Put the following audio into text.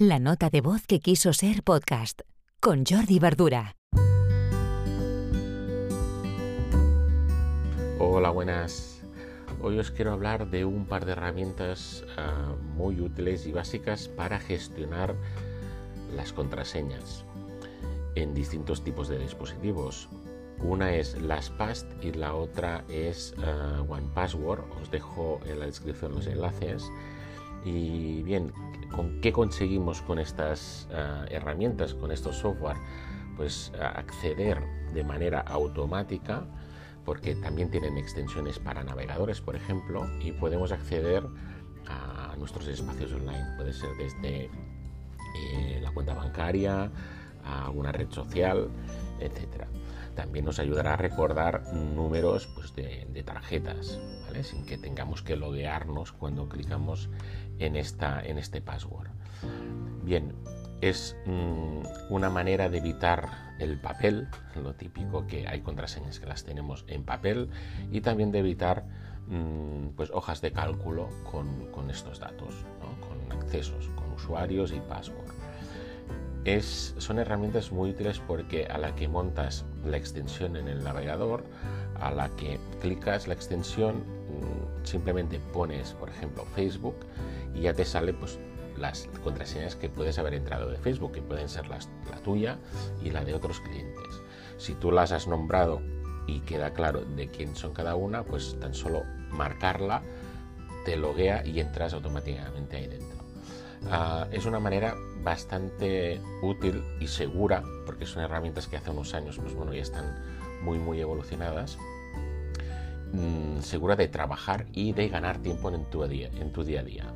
La nota de voz que quiso ser podcast con Jordi Verdura. Hola, buenas. Hoy os quiero hablar de un par de herramientas ah, muy útiles y básicas para gestionar las contraseñas en distintos tipos de dispositivos. Una es LastPass y la otra es uh, OnePassword. Os dejo en la descripción los enlaces. Y bien, ¿con qué conseguimos con estas uh, herramientas, con estos software? Pues uh, acceder de manera automática, porque también tienen extensiones para navegadores, por ejemplo, y podemos acceder a nuestros espacios online. Puede ser desde eh, la cuenta bancaria, a alguna red social, etcétera también nos ayudará a recordar números pues, de, tarjetas, sin que tengamos que loguearnos cuando clicamos en, esta, en este password. Bien, es mm, una manera de evitar el papel, lo típico que hay contraseñas que las tenemos en papel, y también de evitar mm, pues, hojas de cálculo con, estos datos, con accesos, con usuarios y password son herramientas muy útiles porque a la que montas la extensión en el navegador, a la que clicas la extensión, mm, simplemente pones, por ejemplo, Facebook y ya te sale pues, las contraseñas que puedes haber entrado de Facebook, que pueden ser las, la tuya y la de otros clientes. Si tú las has nombrado y queda claro de quién son cada una, pues tan solo marcarla te loguea y entras automáticamente ahí dentro. Ah, es una manera bastante útil y segura, porque son herramientas que hace unos años pues bueno, ya están muy muy evolucionadas, mm, segura de trabajar y de ganar tiempo en tu, día, en tu día a día.